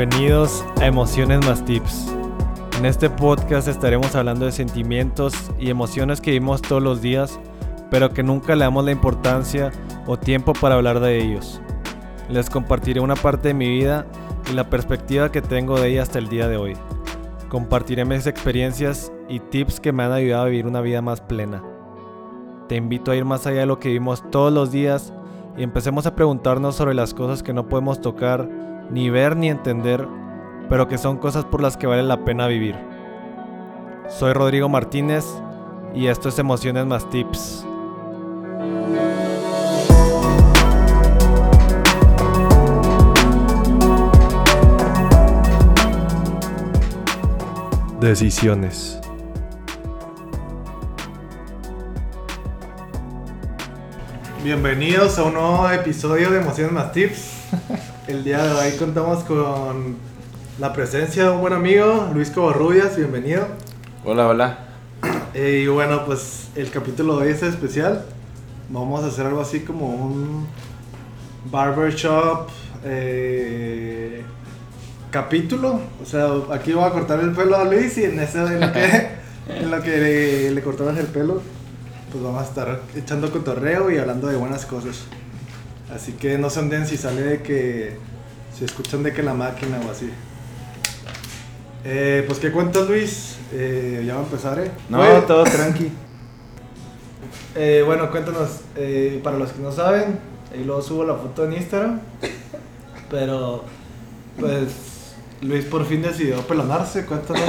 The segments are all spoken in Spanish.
Bienvenidos a Emociones más Tips. En este podcast estaremos hablando de sentimientos y emociones que vivimos todos los días, pero que nunca le damos la importancia o tiempo para hablar de ellos. Les compartiré una parte de mi vida y la perspectiva que tengo de ella hasta el día de hoy. Compartiré mis experiencias y tips que me han ayudado a vivir una vida más plena. Te invito a ir más allá de lo que vivimos todos los días y empecemos a preguntarnos sobre las cosas que no podemos tocar, ni ver ni entender, pero que son cosas por las que vale la pena vivir. Soy Rodrigo Martínez y esto es Emociones más Tips. Decisiones. Bienvenidos a un nuevo episodio de Emociones más Tips. El día de hoy contamos con la presencia de un buen amigo, Luis Covarrubias, bienvenido. Hola, hola. Eh, y bueno, pues el capítulo de hoy es especial. Vamos a hacer algo así como un barbershop eh, capítulo. O sea, aquí voy a cortar el pelo a Luis y en, ese, en lo que, en lo que le, le cortamos el pelo, pues vamos a estar echando cotorreo y hablando de buenas cosas. Así que no se anden si sale de que se escuchan de que la máquina o así. Eh, pues qué cuentas Luis, Eh, ya va a empezar, eh. No, todo tranqui. eh, bueno, cuéntanos, eh, para los que no saben, ahí luego subo la foto en Instagram, pero pues Luis por fin decidió pelonarse, cuéntanos.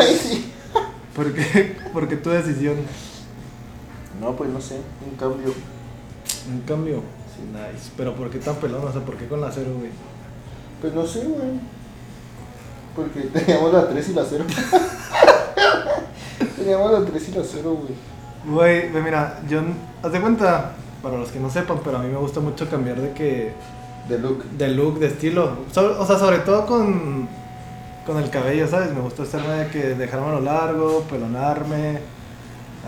¿Por qué? ¿Por qué tu decisión? No, pues no sé, un cambio. Un cambio. Sí, nice. Pero ¿por qué tan pelón? O sea, ¿por qué con la cero, güey? Pues no sé, güey. Porque teníamos la 3 y la 0. teníamos la 3 y la 0, güey. Güey, mira, yo, haz de cuenta, para los que no sepan, pero a mí me gusta mucho cambiar de que, De look. de look, de estilo. So- o sea, sobre todo con, con el cabello, ¿sabes? Me gusta hacerme de que dejármelo largo, pelonarme,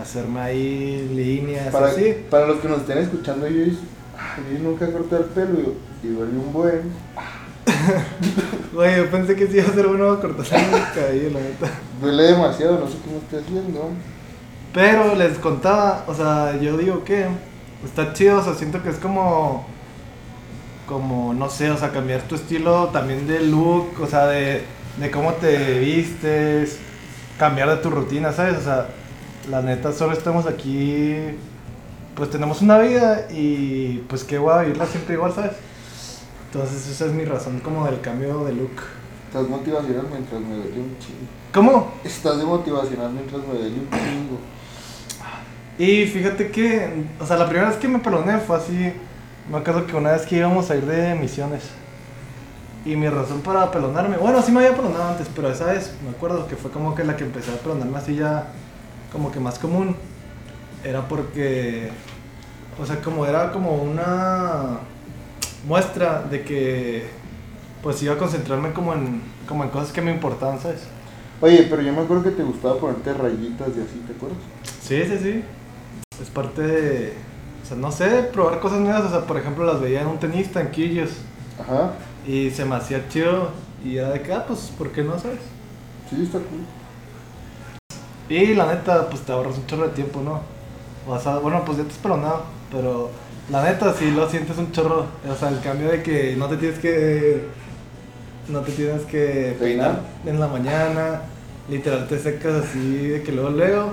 hacerme ahí líneas, Para, así. para los que nos estén escuchando, yo, yo nunca corté el pelo y, y duele un buen. Güey, yo pensé que sí iba a ser bueno cortarme el cabello, la neta. Duele demasiado, no sé cómo esté haciendo. Pero les contaba, o sea, yo digo que está chido, o sea, siento que es como, como, no sé, o sea, cambiar tu estilo también de look, o sea, de, de cómo te vistes, cambiar de tu rutina, ¿sabes? O sea, la neta, solo estamos aquí, pues tenemos una vida y pues qué voy a vivirla siempre igual, ¿sabes? Entonces esa es mi razón como del cambio de look. Estás motivacional mientras me duele un chingo. ¿Cómo? Estás de motivacional mientras me duele un chingo. Y fíjate que, o sea, la primera vez que me peloné fue así, me acuerdo que una vez que íbamos a ir de misiones. Y mi razón para pelonarme, bueno, sí me había pelonado antes, pero esa vez me acuerdo que fue como que la que empecé a pelonarme así ya, como que más común. Era porque, o sea, como era como una muestra de que, pues iba a concentrarme como en, como en cosas que me importaban, ¿sabes? Oye, pero yo me acuerdo que te gustaba ponerte rayitas y así, ¿te acuerdas? Sí, sí, sí. Es parte de. O sea, no sé, probar cosas nuevas. O sea, por ejemplo, las veía en un tenista, en Quillos. Ajá. Y se me hacía chido. Y era de que, ah, pues, ¿por qué no, sabes? Sí, está cool. Y la neta, pues te ahorras un chorro de tiempo, ¿no? O sea, bueno, pues ya te has pelonado. Pero la neta, sí lo sientes un chorro. O sea, el cambio de que no te tienes que. No te tienes que peinar en la mañana. Literal, te secas así de que luego luego.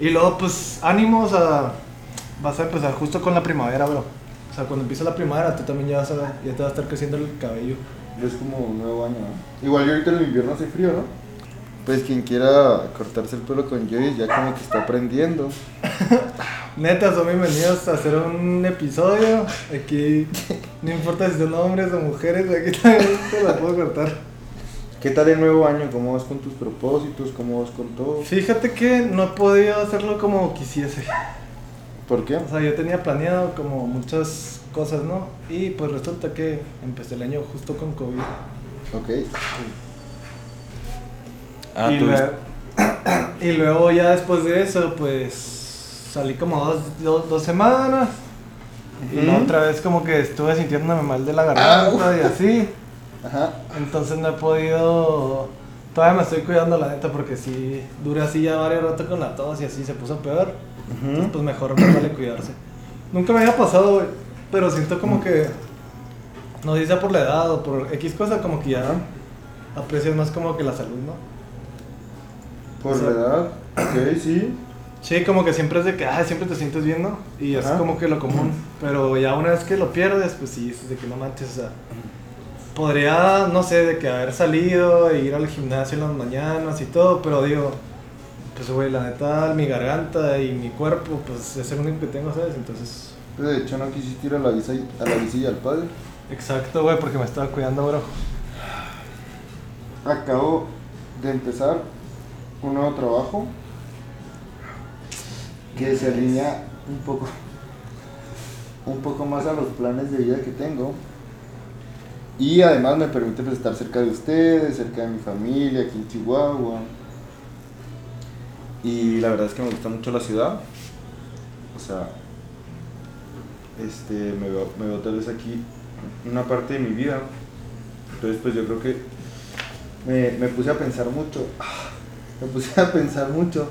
Y luego, pues, ánimo, o sea, vas a empezar justo con la primavera, bro. O sea, cuando empieza la primavera, tú también ya vas a, ya te va a estar creciendo el cabello. Es como un nuevo año. Igual yo ahorita en el invierno hace frío, ¿no? Pues quien quiera cortarse el pelo con Joyce ya como que está aprendiendo. Neta, son bienvenidos a hacer un episodio. Aquí, no importa si son hombres o mujeres, aquí también te la puedo cortar. ¿Qué tal el nuevo año? ¿Cómo vas con tus propósitos? ¿Cómo vas con todo? Fíjate que no he podido hacerlo como quisiese. ¿Por qué? O sea, yo tenía planeado como muchas cosas, ¿no? Y pues resulta que empecé el año justo con COVID. Ok. Y, luego, y luego ya después de eso, pues salí como dos, dos, dos semanas. Y Ujú. otra vez como que estuve sintiéndome mal de la garganta Ah, y así. Ajá. Entonces no he podido. Todavía me estoy cuidando la neta porque si dura así ya varios rato con la tos y así se puso peor. Entonces, pues mejor no vale cuidarse. Nunca me había pasado, güey. Pero siento como que. No sé si sea por la edad o por X cosa, como que ya aprecias más como que la salud, ¿no? Por O sea- la edad, ok, sí. Sí, como que siempre es de que, ah, siempre te sientes bien, ¿no? Y es Ajá. como que lo común. Pero ya una vez que lo pierdes, pues sí, es de que no manches, o sea. Podría, no sé, de que haber salido e ir al gimnasio en las mañanas y todo, pero digo, pues güey, la neta, mi garganta y mi cuerpo, pues es el único que tengo, ¿sabes? Entonces, Pero de hecho no quisiste ir a la bici, a la bici y al padre. exacto, güey, porque me estaba cuidando, bro. Acabo de empezar un nuevo trabajo que se alinea un poco un poco más a los planes de vida que tengo. Y además me permite pues, estar cerca de ustedes, cerca de mi familia aquí en Chihuahua. Y la verdad es que me gusta mucho la ciudad. O sea este me veo, me veo tal vez aquí una parte de mi vida. Entonces pues yo creo que me, me puse a pensar mucho. Me puse a pensar mucho.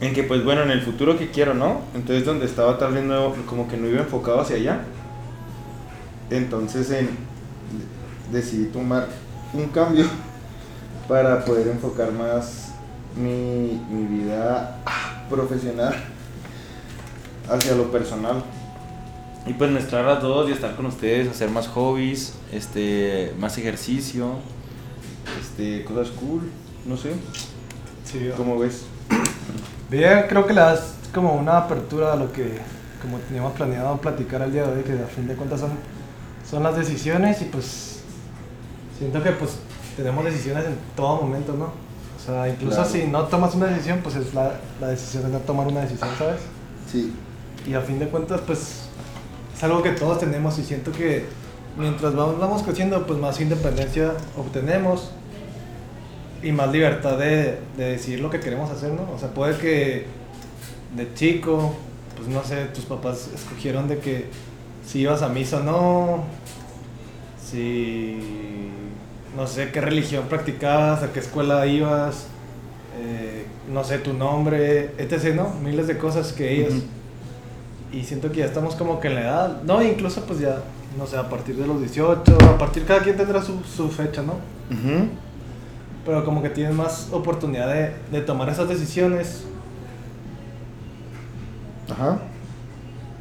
En que, pues bueno, en el futuro que quiero, ¿no? Entonces, donde estaba tal vez no, como que no iba enfocado hacia allá. Entonces, en, decidí tomar un cambio para poder enfocar más mi, mi vida profesional hacia lo personal. Y pues mezclar las dos y estar con ustedes, hacer más hobbies, este, más ejercicio. Este, cosas cool, no sé. Sí, ¿Cómo ves? Bien, creo que le das como una apertura a lo que como teníamos planeado platicar al día de hoy, que a fin de cuentas son, son las decisiones y pues siento que pues tenemos decisiones en todo momento, ¿no? O sea, incluso Claro. si no tomas una decisión, pues es la, la decisión de no tomar una decisión, ¿sabes? Sí, Y a fin de cuentas, pues es algo que todos tenemos y siento que mientras vamos, vamos creciendo, pues más independencia obtenemos y más libertad de, de decidir lo que queremos hacer, ¿no? O sea, puede que de chico, pues no sé, tus papás escogieron de que si ibas a misa o no, si no sé qué religión practicabas, a qué escuela ibas, eh, no sé tu nombre, etc., ¿no? Miles de cosas que ellos. Y siento que ya estamos como que en la edad, no, incluso pues ya, no sé, a partir de los 18, a partir cada quien tendrá su, su fecha, ¿no? Ujú. Pero como que tienes más oportunidad de, de tomar esas decisiones. Ajá.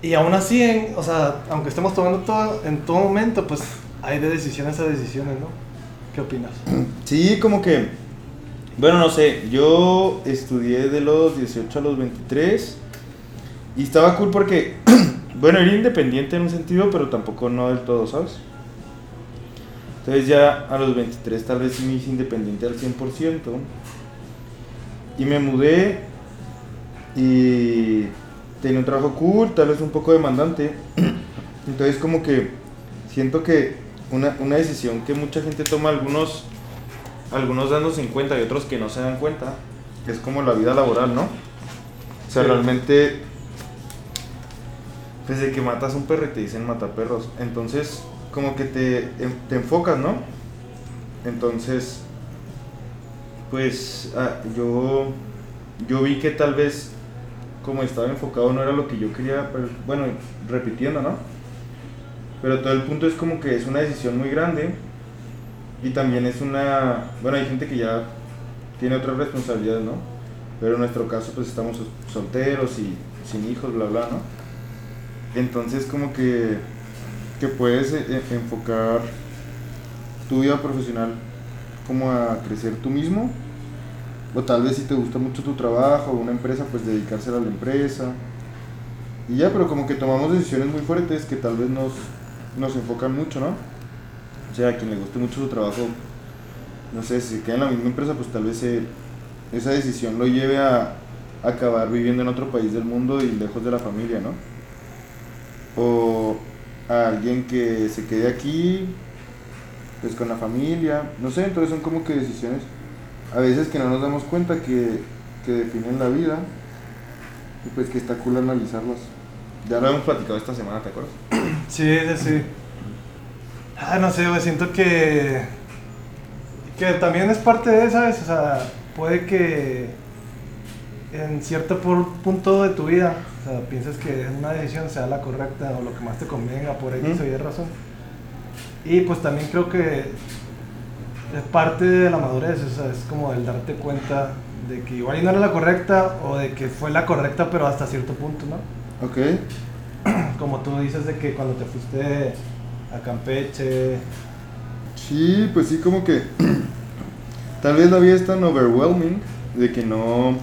Y aún así, en- o sea, aunque estemos tomando todo en todo momento, pues hay de decisiones a decisiones, ¿no? ¿Qué opinas? Sí, como que, bueno, no sé, yo estudié de los 18 a los 23 y estaba cool porque, bueno, era independiente en un sentido, pero tampoco no del todo, ¿sabes? Entonces ya a los 23 tal vez sí me hice independiente al 100% y me mudé y tenía un trabajo cool, tal vez un poco demandante. Entonces como que siento que una, una decisión que mucha gente toma, algunos, algunos dándose en cuenta y otros que no se dan cuenta, es como la vida laboral, ¿no? O sea, Sí. realmente, desde que matas un perro y te dicen mata perros, entonces como que te, te enfocas, ¿no? Entonces, pues ah, yo, yo vi que tal vez como estaba enfocado no era lo que yo quería, pero, bueno, repitiendo, ¿no? Pero todo el punto es como que es una decisión muy grande y también es una, bueno, hay gente que ya tiene otras responsabilidades, ¿no? Pero en nuestro caso pues estamos sol- solteros y sin hijos, bla, bla, ¿no? Entonces como que, que puedes eh, eh, enfocar tu vida profesional como a crecer tú mismo o tal vez si te gusta mucho tu trabajo o una empresa, pues dedicársela a la empresa. Y ya, pero como que tomamos decisiones muy fuertes que tal vez nos, nos enfocan mucho, ¿no? O sea, a quien le guste mucho su trabajo, no sé, si se queda en la misma empresa, pues tal vez esa decisión lo lleve a acabar viviendo en otro país del mundo y lejos de la familia, ¿no? A alguien que se quede aquí, pues con la familia, no sé, entonces son como que decisiones a veces que no nos damos cuenta que, que definen la vida y pues que está cool analizarlas. Ya lo hemos platicado esta semana, ¿te acuerdas? Sí, sí, sí. Ah, no sé, güey, siento que. que también es parte de, ¿sabes? O sea, puede que en cierto por- punto de tu vida, o sea, pienses que una decisión sea la correcta o lo que más te convenga por X o Y razón. Y pues también creo que es parte de la madurez, o sea, es como el darte cuenta de que igual no era la correcta o de que fue la correcta pero hasta cierto punto, ¿no? Ok. Como tú dices de que cuando te fuiste a Campeche, Sí, pues sí, como que tal vez la vida es tan overwhelming de que no...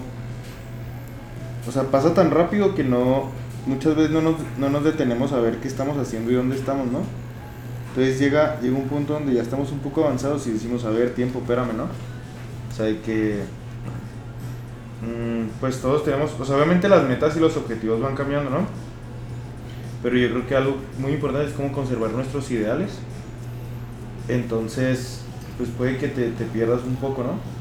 O sea, pasa tan rápido que no... Muchas veces no nos, no nos detenemos a ver qué estamos haciendo y dónde estamos, ¿no? Entonces llega, llega un punto donde ya estamos un poco avanzados y decimos, a ver, tiempo, espérame, ¿no? O sea, hay que... mm, pues todos tenemos... O sea, obviamente las metas y los objetivos van cambiando, ¿no? Pero yo creo que algo muy importante es cómo conservar nuestros ideales. Entonces, pues puede que te, te pierdas un poco, ¿no?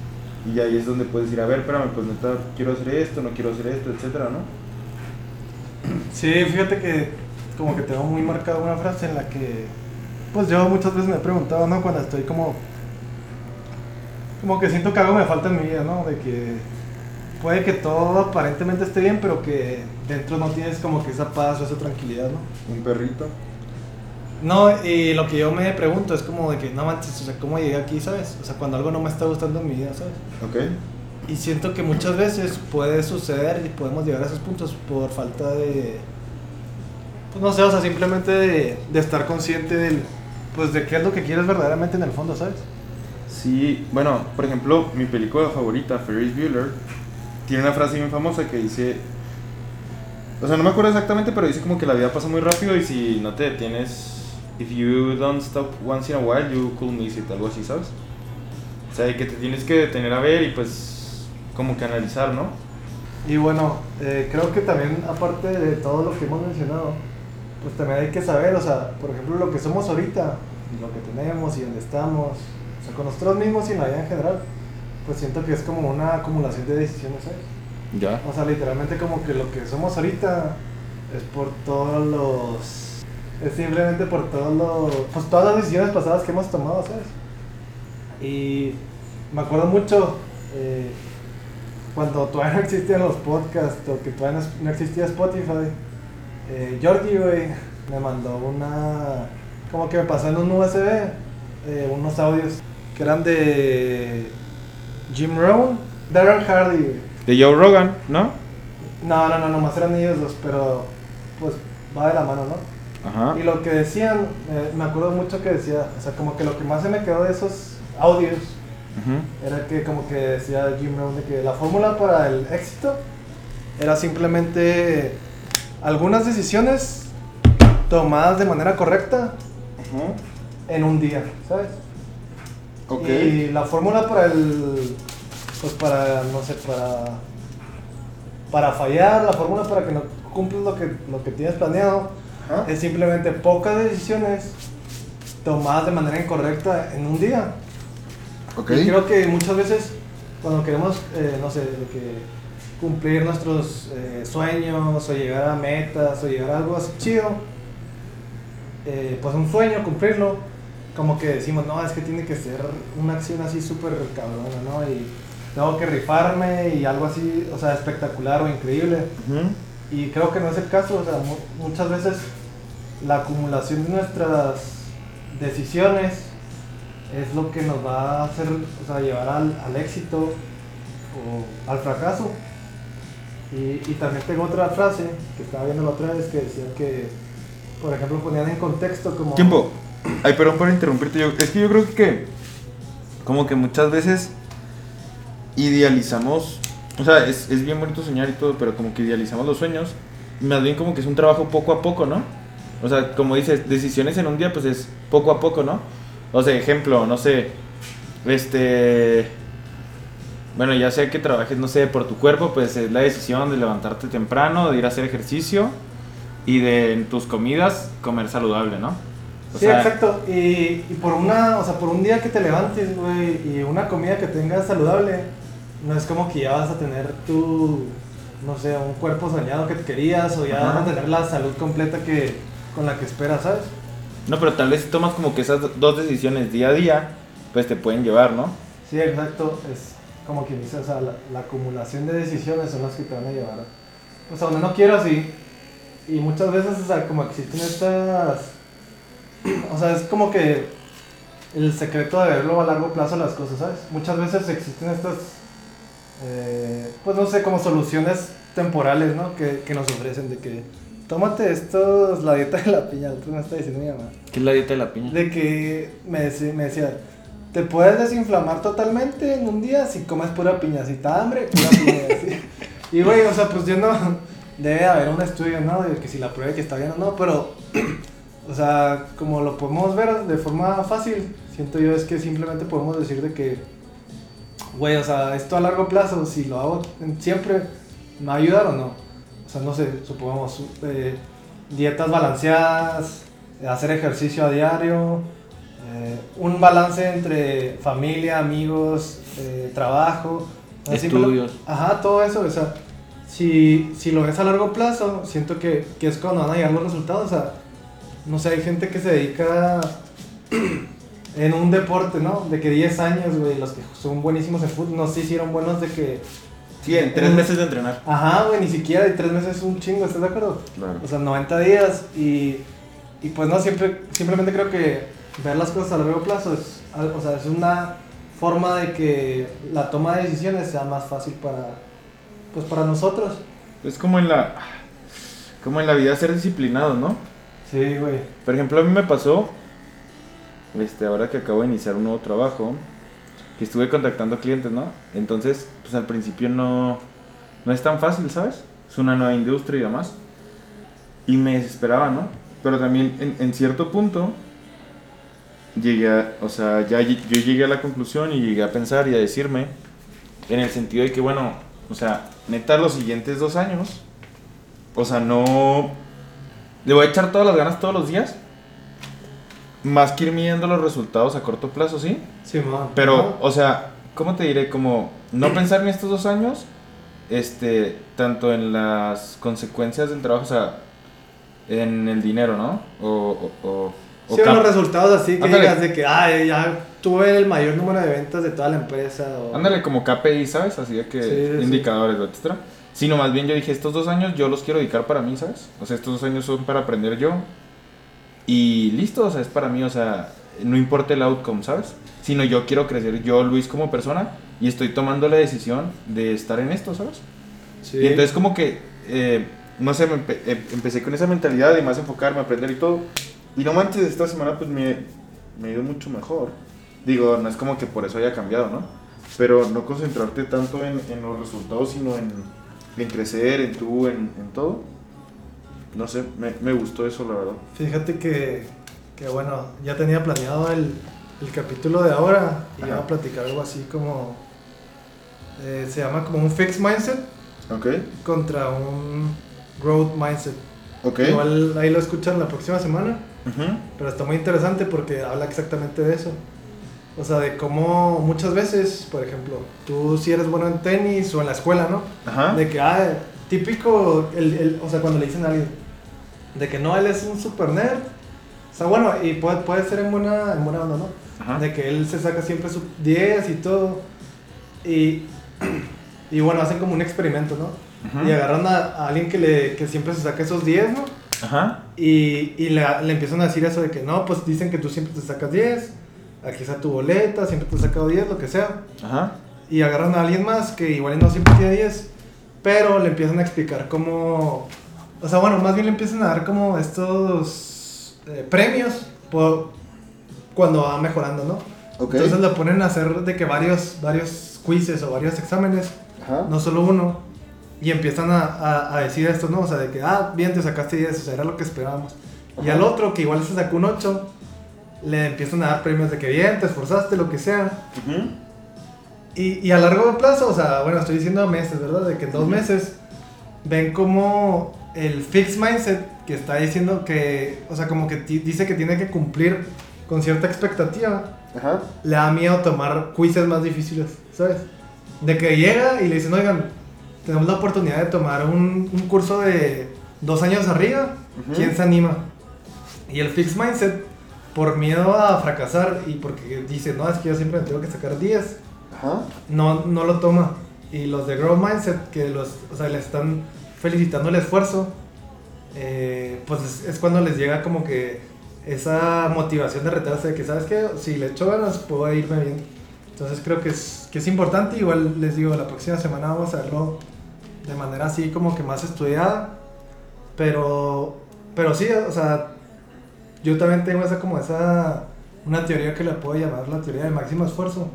Y ahí es donde puedes decir, a ver, espérame, pues neta, quiero hacer esto, no quiero hacer esto, etcétera, ¿no? Sí, fíjate que como que tengo muy marcada una frase en la que, pues yo muchas veces me he preguntado, ¿no? Cuando estoy como, como que siento que algo me falta en mi vida, ¿no? De que puede que todo aparentemente esté bien, pero que dentro no tienes como que esa paz o esa tranquilidad, ¿no? Un perrito. No, y lo que yo me pregunto es como de que, no manches, o sea, ¿cómo llegué aquí, sabes? O sea, cuando algo no me está gustando en mi vida, ¿sabes? Ok. Y siento que muchas veces puede suceder y podemos llegar a esos puntos por falta de. Pues no sé, o sea, simplemente de, de estar consciente del. Pues de qué es lo que quieres verdaderamente en el fondo, ¿sabes? Sí, bueno, por ejemplo, mi película favorita, Ferris Bueller, tiene una frase bien famosa que dice... O sea, no me acuerdo exactamente, pero dice como que la vida pasa muy rápido y si no te detienes... If you don't stop once in a while, you could miss it, algo así, ¿sabes? O sea, que te tienes que detener a ver y pues como que analizar, ¿no? Y bueno, eh, creo que también, aparte de todo lo que hemos mencionado, pues también hay que saber, o sea, por ejemplo, lo que somos ahorita, lo que tenemos y dónde estamos, o sea, con nosotros mismos y en la vida en general, pues siento que es como una acumulación de decisiones, ¿sabes? Ya. O sea, literalmente como que lo que somos ahorita es por todos los... Es simplemente por todos los... Pues todas las decisiones pasadas que hemos tomado, ¿sabes? Y me acuerdo mucho eh, cuando todavía no existían los podcasts o que todavía no, no existía Spotify. Eh, Jordi, güey, me mandó una... Como que me pasó en un USB eh, unos audios que eran de Jim Rohn, Darren Hardy, güey. De Joe Rogan, ¿no? No, no, no, nomás eran ellos dos, pero pues va de la mano, ¿no? Ajá. Y lo que decían, eh, me acuerdo mucho que decía, o sea, como que lo que más se me quedó de esos audios era que como que decía Jim Rohn de que la fórmula para el éxito era simplemente algunas decisiones tomadas de manera correcta en un día, ¿sabes? Ok. Y la fórmula para el. Pues para, no sé, para. Para fallar, la fórmula para que no cumplas lo que, lo que tienes planeado Ajá. es simplemente pocas decisiones tomadas de manera incorrecta en un día. Ok. Y creo que muchas veces, cuando queremos, eh, no sé, que cumplir nuestros eh, sueños o llegar a metas o llegar a algo así chido, eh, pues un sueño, cumplirlo, como que decimos, no, es que tiene que ser una acción así súper cabrona, ¿no? Y tengo que rifarme y algo así, o sea, espectacular o increíble. Ujú. Y creo que no es el caso, o sea, mu- muchas veces la acumulación de nuestras decisiones es lo que nos va a hacer, o sea, llevar al, al éxito o al fracaso. Y, y también tengo otra frase que estaba viendo la otra vez que decía que, por ejemplo, ponían en contexto como... Tiempo. Ay, perdón por interrumpirte. Yo, es que yo creo que, como que muchas veces idealizamos, o sea, es, es bien bonito soñar y todo, pero como que idealizamos los sueños, más bien como que es un trabajo poco a poco, ¿no? O sea, como dices, decisiones en un día, pues es poco a poco, ¿no? O sea, ejemplo, no sé, este... Bueno, ya sea que trabajes, no sé, por tu cuerpo, pues es la decisión de levantarte temprano, de ir a hacer ejercicio y de en tus comidas comer saludable, ¿no? O Sí, sea, exacto. Y, y por una, o sea, por un día que te levantes, güey, y una comida que tengas saludable, no es como que ya vas a tener tu, no sé, un cuerpo soñado que te querías, o ya Ajá. vas a tener la salud completa que, con la que esperas, ¿sabes? No, pero tal vez si tomas como que esas dos decisiones día a día, pues te pueden llevar, ¿no? Sí, exacto. Es como quien dice, o sea, la, la acumulación de decisiones son las que te van a llevar pues a donde no quiero así. Y muchas veces, o sea, como existen estas... O sea, es como que el secreto de verlo a largo plazo las cosas, ¿sabes? Muchas veces existen estas, eh, pues no sé, como soluciones temporales, ¿no? Que, que nos ofrecen de que, tómate esto, es la dieta de la piña, otro me está diciendo mi mamá. ¿Qué es la dieta de la piña? De que me, decía, me decía, te puedes desinflamar totalmente en un día si comes pura piña, si te da hambre, pura piña. Y güey, o sea, pues yo no, debe haber un estudio, ¿no? De que si la prueba que está bien o no, pero, o sea, como lo podemos ver de forma fácil, siento yo es que simplemente podemos decir de que, güey, o sea, esto a largo plazo, si lo hago siempre, ¿me va a ayudar o no? O sea, no sé, supongamos, eh, dietas balanceadas, hacer ejercicio a diario, eh, un balance entre familia, amigos, eh, trabajo. así Estudios. Ajá, todo eso, o sea, si, si lo ves a largo plazo, siento que, que es cuando van a llegar los resultados, o sea, no sé, hay gente que se dedica en un deporte, ¿no? De que 10 años, güey, los que son buenísimos en fútbol, no se hicieron buenos de que, Sí, en tres meses de entrenar. ajá, güey, ni siquiera, y tres meses es un chingo, ¿estás de acuerdo? Claro. O sea, 90 días y, y pues no, siempre, simplemente creo que ver las cosas a largo plazo es, o sea, es una forma de que la toma de decisiones sea más fácil para, pues para nosotros. Es como en la. Como en la vida ser disciplinado, ¿no? Sí, güey. Por ejemplo, a mí me pasó. Este, ahora que acabo de iniciar un nuevo trabajo. Que estuve contactando clientes, ¿no? Entonces, pues al principio no. No es tan fácil, ¿sabes? Es una nueva industria y demás. Y me desesperaba, ¿no? Pero también en, en cierto punto. Llegué a, o sea, ya yo llegué a la conclusión y llegué a pensar y a decirme, en el sentido de que, bueno, o sea, neta, los siguientes dos años, o sea, no, le voy a echar todas las ganas todos los días, más que ir midiendo los resultados a corto plazo, ¿sí? Sí, man. Pero, o sea, ¿cómo te diré? Como no pensar en estos dos años, este, tanto en las consecuencias del trabajo, o sea, en el dinero, ¿no? O, o, o, o Sí, unos resultados así que Ándale. digas de que, ay, ya tuve el mayor número de ventas de toda la empresa. O... Ándale como KPI, ¿sabes? Así de que Sí, sí, sí. indicadores, etcétera. Sino más bien yo dije, estos dos años yo los quiero dedicar para mí, ¿sabes? O sea, estos dos años son para aprender yo. Y listo, o sea, es para mí, o sea, no importa el outcome, ¿sabes? Sino yo quiero crecer yo, Luis, como persona, y estoy tomando la decisión de estar en esto, ¿sabes? Sí. Y entonces como que, eh, no sé, empe- em- empecé con esa mentalidad de más enfocarme, aprender y todo. Y no manches, esta semana pues me, me ido mucho mejor. Digo, no es como que por eso haya cambiado, ¿no? Pero no concentrarte tanto en, en los resultados, sino en, en crecer, en tú, en, en todo. No sé, me, me gustó eso, la verdad. Fíjate que, que bueno, ya tenía planeado el, el capítulo de ahora y iba a platicar algo así como. eh, se llama como un fixed mindset Ok, contra un growth mindset. ok. Igual ahí lo escuchan la próxima semana, Ujú. pero está muy interesante porque habla exactamente de eso. O sea, de cómo muchas veces, por ejemplo, tú si eres bueno en tenis o en la escuela, ¿no? Ajá. De que, ah, típico, el, el- o sea, cuando le dicen a alguien, de que no, él es un super nerd. O sea, bueno, y puede, puede ser en buena, en buena onda, ¿no? Ajá. De que él se saca siempre su 10 y todo. Y, y bueno, hacen como un experimento, ¿no? Ujú. Y agarran a, a alguien que, le, que siempre se saca esos 10, ¿no? Ajá. Y, y le, le empiezan a decir eso de que no, pues dicen que tú siempre te sacas 10, aquí está tu boleta, siempre te has sacado 10, lo que sea Ajá. y agarran a alguien más que igual no siempre tiene 10, pero le empiezan a explicar cómo, o sea, bueno, más bien le empiezan a dar como estos eh, premios por cuando va mejorando, ¿no? Ok. Entonces lo ponen a hacer de que varios, varios quizzes o varios exámenes, Ajá. no solo uno, y empiezan a, a, a decir esto, ¿no? O sea, de que, ah, bien, te sacaste 10, o sea, era lo que esperábamos. Y Ajá. al otro, que igual se sacó un 8, le empiezan a dar premios de que bien, te esforzaste, lo que sea. Ujú. Y, y a largo plazo, o sea, bueno, estoy diciendo meses, ¿verdad? De que en dos meses ven como el fixed mindset que está diciendo que, o sea, como que dice que tiene que cumplir con cierta expectativa, Ajá. le da miedo tomar quizzes más difíciles, ¿sabes? De que llega y le dicen, oigan, tenemos la oportunidad de tomar un, un curso de dos años arriba. ¿quién se anima? Y el fixed mindset por miedo a fracasar y porque dice, no, es que yo siempre tengo que sacar 10, Ajá. no, no lo toma. Y los de Grow Mindset, que los, o sea, le están felicitando el esfuerzo, eh, pues es, es cuando les llega como que esa motivación de retarse de que, ¿sabes qué? Si le echo ganas, puedo irme bien. Entonces creo que es, que es importante. Igual les digo, la próxima semana vamos a verlo de manera así como que más estudiada. Pero, pero sí, o sea, yo también tengo esa como esa, una teoría que le puedo llamar la teoría del máximo esfuerzo.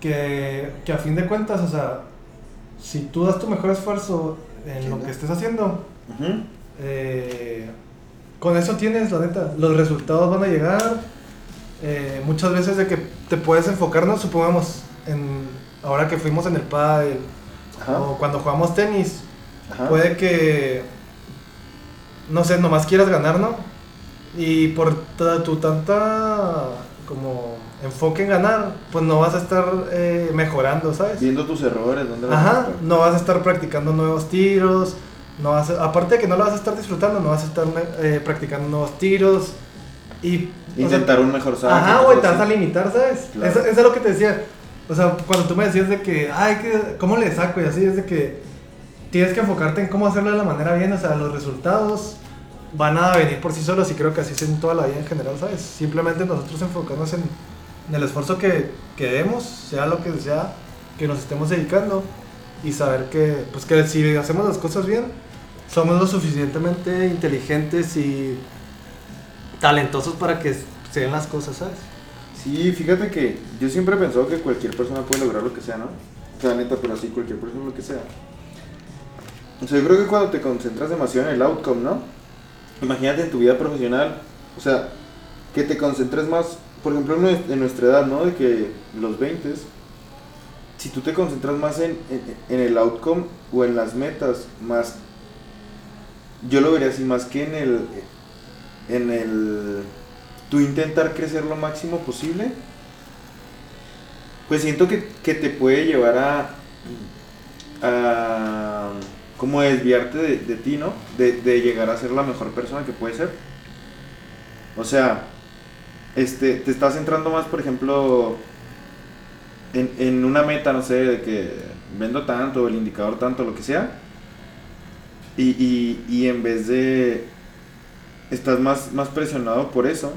Que, que a fin de cuentas, o sea, si tú das tu mejor esfuerzo en lo que estés haciendo, eh, con eso tienes, la neta, los resultados van a llegar. eh, muchas veces de que te puedes enfocarnos, supongamos, en ahora que fuimos en el pádel Ajá. o cuando jugamos tenis, Ajá. puede que, no sé, nomás quieras ganar, ¿no? Y por tu tanta como enfoque en ganar, pues no vas a estar eh, mejorando, ¿sabes? Viendo tus errores, ¿dónde vas a Ajá, no vas a estar practicando nuevos tiros, no vas a- aparte de que no lo vas a estar disfrutando, no vas a estar eh, practicando nuevos tiros y o sea, Intentar un mejor saque. Ajá, güey, te vas a limitar, ¿sabes? Claro. Eso, eso es lo que te decía. O sea, cuando tú me decías de que, ay, que, ¿cómo le saco? Y así, es de que tienes que enfocarte en cómo hacerlo de la manera bien. O sea, los resultados van a venir por sí solos y creo que así es en toda la vida en general, ¿sabes? Simplemente nosotros enfocarnos en, en el esfuerzo que, que demos, sea lo que sea que nos estemos dedicando y saber que, pues que si hacemos las cosas bien, somos lo suficientemente inteligentes y talentosos para que se den las cosas, ¿sabes? Sí, fíjate que yo siempre he pensado que cualquier persona puede lograr lo que sea, ¿no? O sea, neta, pero así cualquier persona lo que sea. O sea, yo creo que cuando te concentras demasiado en el outcome, ¿no? Imagínate en tu vida profesional, o sea, que te concentres más, por ejemplo, en nues- en nuestra edad, ¿no? De que los 20, si tú te concentras más en, en, en el outcome o en las metas, más, yo lo vería así, más que en el, en el, tú intentar crecer lo máximo posible, pues siento que, que te puede llevar a, a como desviarte de, de ti, ¿no? De, de llegar a ser la mejor persona que puedes ser. O sea, este, te estás centrando más, por ejemplo, en, en una meta, no sé, de que vendo tanto, el indicador tanto, lo que sea. Y, y, y en vez de... Estás más, más presionado por eso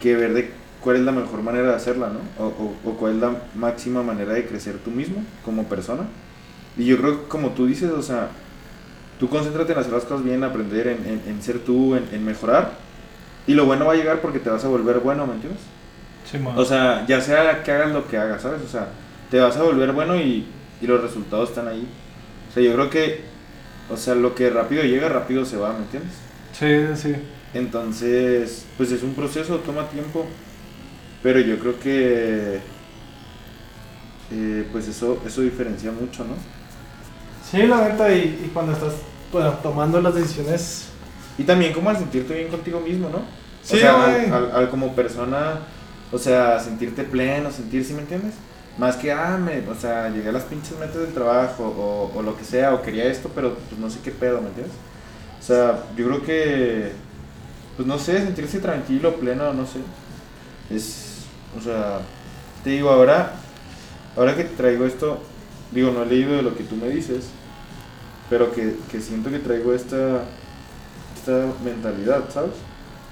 que ver de cuál es la mejor manera de hacerla, ¿no? O, o- o cuál es la máxima manera de crecer tú mismo como persona. Y yo creo que como tú dices, o sea, tú concéntrate en hacer las cosas bien, aprender, en, en- en ser tú, en, en mejorar. Y lo bueno va a llegar porque te vas a volver bueno, ¿me entiendes? Sí, man. O sea, ya sea que hagas lo que hagas, ¿sabes? O sea, te vas a volver bueno y, y los resultados están ahí. O sea, yo creo que, o sea, lo que rápido llega, rápido se va, ¿me entiendes? sí, sí. Entonces, pues es un proceso, toma tiempo, pero yo creo que, eh, pues eso, eso diferencia mucho, ¿no? Sí, la neta, y, y cuando estás bueno, tomando las decisiones. Y también como al sentirte bien contigo mismo, ¿no? Sí, o sea, al- al como persona, o sea, sentirte pleno, sentir, ¿sí me entiendes? Más que, ah, me, o sea, llegué a las pinches metas del trabajo, o, o lo que sea, o quería esto, pero pues no sé qué pedo, ¿me entiendes? O sea, yo creo que, pues no sé, sentirse tranquilo, pleno, no sé. Es, o sea, te digo, ahora, ahora que traigo esto, digo, no he leído de lo que tú me dices, pero que, que siento que traigo esta, esta mentalidad, ¿sabes?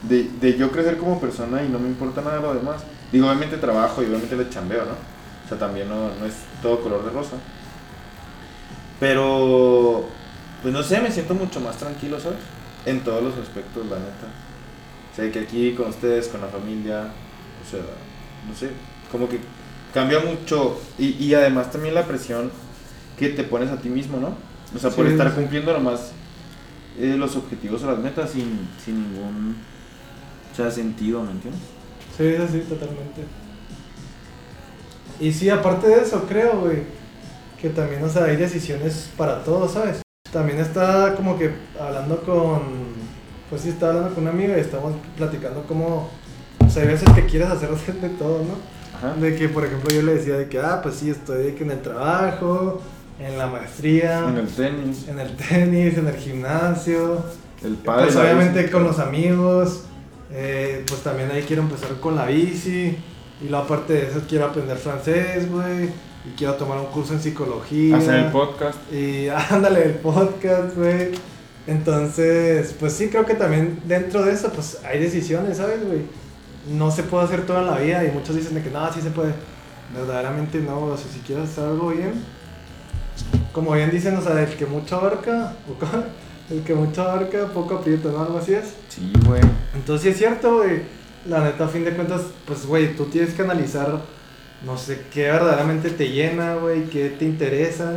De, de yo crecer como persona y no me importa nada lo demás. Digo, obviamente trabajo y obviamente le chambeo, ¿no? O sea, también no, no es todo color de rosa. Pero, pues no sé, me siento mucho más tranquilo, ¿sabes? En todos los aspectos, la neta. O sea, que aquí con ustedes, con la familia, o sea, no sé, como que cambia mucho. Y, y además también la presión que te pones a ti mismo, ¿no? O sea, por Sí, estar sí. cumpliendo nomás eh, los objetivos o las metas sin, sin ningún o sea, sentido, ¿me entiendes? Sí, sí, sí, totalmente. Y sí, aparte de eso, creo, güey, que también, o sea, hay decisiones para todo, ¿sabes? También está como que hablando con, pues sí, estaba hablando con un amigo y estamos platicando cómo, o sea, hay veces que quieres hacer de todo, ¿no? Ajá. De que, por ejemplo, yo le decía de que, ah, pues sí, estoy de que en el trabajo, en la maestría, En el tenis, en el tenis, en el gimnasio, el padre. pues obviamente con los amigos, Eh, pues también ahí quiero empezar con la bici. Y luego aparte de eso quiero aprender francés, güey. Y quiero tomar un curso en psicología. Hacer el podcast. Y ándale, el podcast, güey. Entonces, pues sí, creo que también dentro de eso, pues hay decisiones, ¿sabes, güey? No se puede hacer todo en la vida y muchos dicen de que no, sí se puede. Verdaderamente no, o sea, si quieres hacer algo bien, como bien dicen, o sea, el que mucho abarca, el que mucho abarca, poco aprieta, ¿no? Algo así es. Sí, güey. Entonces sí es cierto, güey. La neta, a fin de cuentas, pues, güey, tú tienes que analizar, no sé, qué verdaderamente te llena, güey, qué te interesa.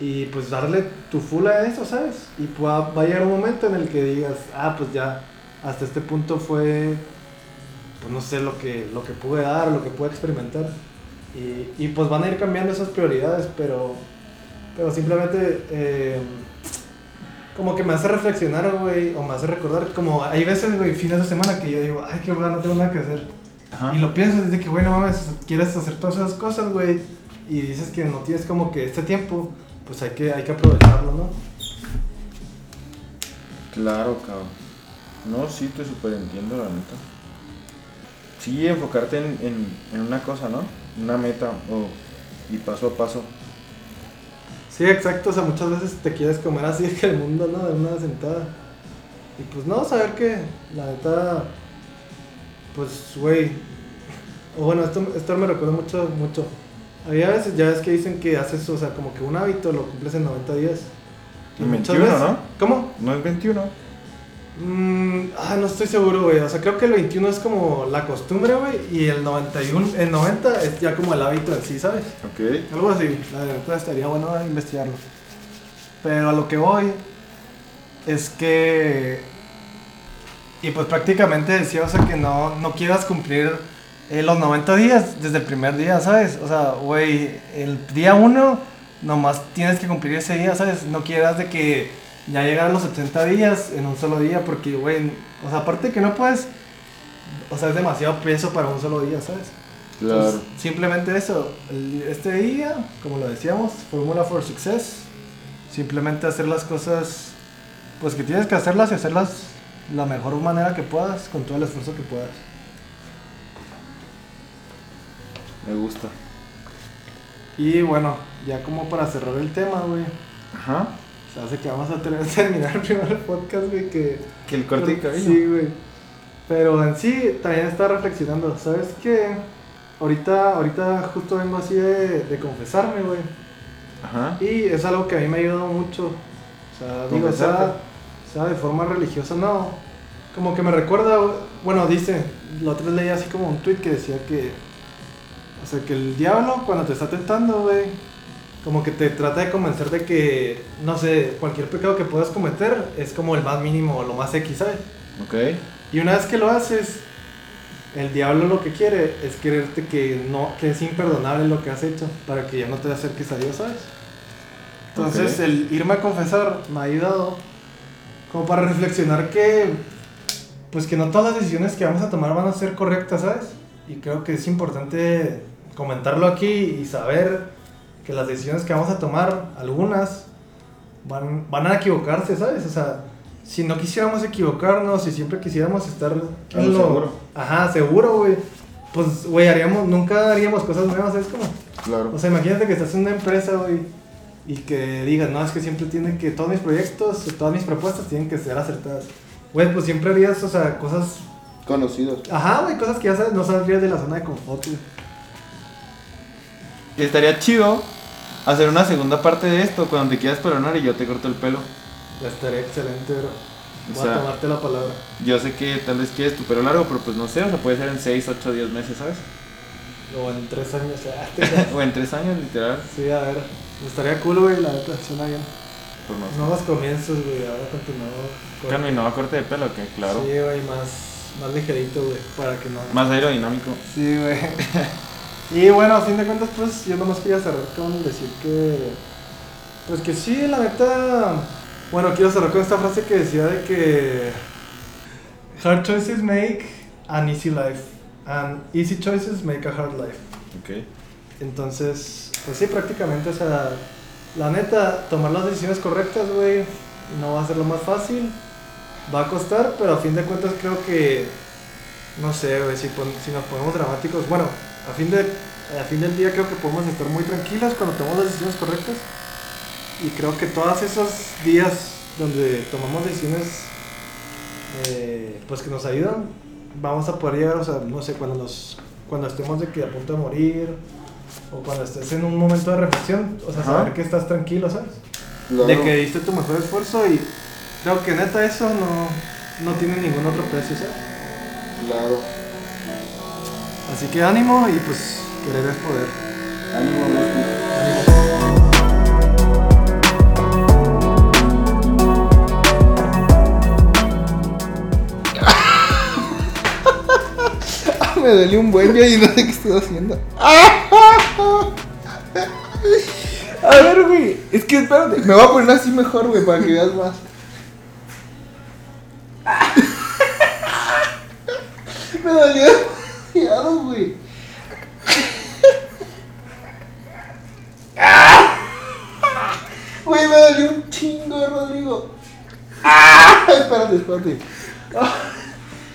Y pues darle tu full a eso, ¿sabes? Y pueda- va a llegar un momento en el que digas, ah, pues ya, hasta este punto fue, pues no sé, lo que, lo que pude dar, lo que pude experimentar. Y, y pues van a ir cambiando esas prioridades, pero, pero simplemente eh, como que me hace reflexionar, güey, o me hace recordar, como hay veces, güey, fines de semana que yo digo, ay, qué bueno, no tengo nada que hacer. Ajá. Y lo piensas desde que, güey, no mames, quieres hacer todas esas cosas, güey, y dices que no tienes como que este tiempo, pues hay que, hay que aprovecharlo, ¿no? Claro, cabrón. No, sí, te super entiendo, la neta. Sí, enfocarte en, en, en una cosa, ¿no? Una meta o, y paso a paso. Sí, exacto, o sea, muchas veces te quieres comer así que el mundo, ¿no? De una sentada. Y pues no, saber que la neta, pues, güey, o bueno, esto, esto me recuerda mucho, mucho. Había veces, ya ves que dicen que haces, o sea, como que un hábito lo cumples en 90 días. Y En muchas 21, veces- ¿no? ¿Cómo? No es 21. Mm, ah, no estoy seguro, güey. O sea, creo que el 21 es como la costumbre, güey. Y el 91, el 90 es ya como el hábito en sí, ¿sabes? Ok. Algo así. La verdad estaría bueno investigarlo. Pero a lo que voy es que. Y pues prácticamente decía, o sea, que no, no quieras cumplir eh, los 90 días desde el primer día, ¿sabes? O sea, güey, el día 1 nomás tienes que cumplir ese día, ¿sabes? No quieras de que ya llegar a los 80 días en un solo día, porque, güey, o sea, aparte que no puedes, o sea, es demasiado peso para un solo día, ¿sabes? Claro. Pues, simplemente eso. este día, como lo decíamos, Fórmula for Success. Simplemente hacer las cosas, pues que tienes que hacerlas y hacerlas la mejor manera que puedas, con todo el esfuerzo que puedas. Me gusta. Y bueno, ya como para cerrar el tema, güey. Ajá. Se hace que vamos a tener- terminar primero el podcast, güey, que... Que el corte de cabello. Sí, güey. Pero en sí, también estaba reflexionando. ¿Sabes qué? Ahorita, ahorita justo vengo así de, de confesarme, güey. Ajá. Y es algo que a mí me ha ayudado mucho. O sea, digo, sea, sea de forma religiosa, no. Como que me recuerda, bueno, dice, la otra vez leí así como un tweet que decía que, o sea, que el diablo cuando te está tentando, güey, como que te trata de convencer de que, no sé, cualquier pecado que puedas cometer es como el más mínimo o lo más X, ¿sabes? Ok. Y una vez que lo haces, el diablo lo que quiere es quererte que no que es imperdonable lo que has hecho para que ya no te acerques a Dios, ¿sabes? Entonces, el irme a confesar me ha ayudado como para reflexionar que pues que no todas las decisiones que vamos a tomar van a ser correctas, ¿sabes? Y creo que es importante comentarlo aquí y saber que las decisiones que vamos a tomar, algunas van, van a equivocarse, ¿sabes? O sea, si no quisiéramos equivocarnos, si siempre quisiéramos estar lo seguro. Ajá, seguro, güey. Pues, güey, haríamos, nunca haríamos cosas nuevas, ¿sabes cómo? Claro. O sea, imagínate que estás en una empresa, güey, y que digas, no, es que siempre tiene que, todos mis proyectos, todas mis propuestas tienen que ser acertadas. Güey, pues siempre harías, o sea, cosas, Conocidos. ajá, güey, cosas que ya sabes, no saldrías de la zona de confort, güey. Estaría chido hacer una segunda parte de esto cuando te quieras perdonar y yo te corto el pelo. Ya estaría excelente, bro. O Voy sea- a tomarte la palabra. Yo sé que tal vez quieres tu pelo largo, pero pues no sé, o sea, puede ser en 6, 8, 10 meses, ¿sabes? O en tres años, ya. o en 3 años, literal. sí, a ver. Estaría cool, güey, la neta, suena bien. Pues no sé. Nuevos comienzos, güey, ahora continuado. Cano y no corte de pelo, que claro. Sí, güey, más, más ligerito, güey, para que no... Más aerodinámico. Sí, güey. Y bueno, a fin de cuentas, pues yo nomás quería cerrar con decir que. Pues que sí, la neta. Bueno, quiero cerrar con esta frase que decía de que. Hard choices make an easy life. And easy choices make a hard life. Ok. Entonces, pues sí, prácticamente, o sea, la neta, tomar las decisiones correctas, güey, no va a ser lo más fácil, va a costar, pero a fin de cuentas creo que no sé, güey, si, si nos ponemos dramáticos, bueno, a fin, de, a fin del día creo que podemos estar muy tranquilos cuando tomamos las decisiones correctas. Y creo que todos esos días donde tomamos decisiones eh, pues que nos ayudan, vamos a poder llegar, o sea, no sé, cuando nos cuando estemos de que a punto de morir o cuando estés en un momento de reflexión, o sea, Ajá. saber que estás tranquilo, ¿sabes? Claro. De que diste tu mejor esfuerzo y creo que neta eso no, no tiene ningún otro precio, ¿sabes? Claro. Así que ánimo y pues querer es poder. Ánimo, Mati. Me dolió un buen día y no sé qué estoy haciendo. A ver, güey. Es que espérate. Me voy a poner así mejor, güey, para que veas más. Me dolió demasiado, güey. Güey,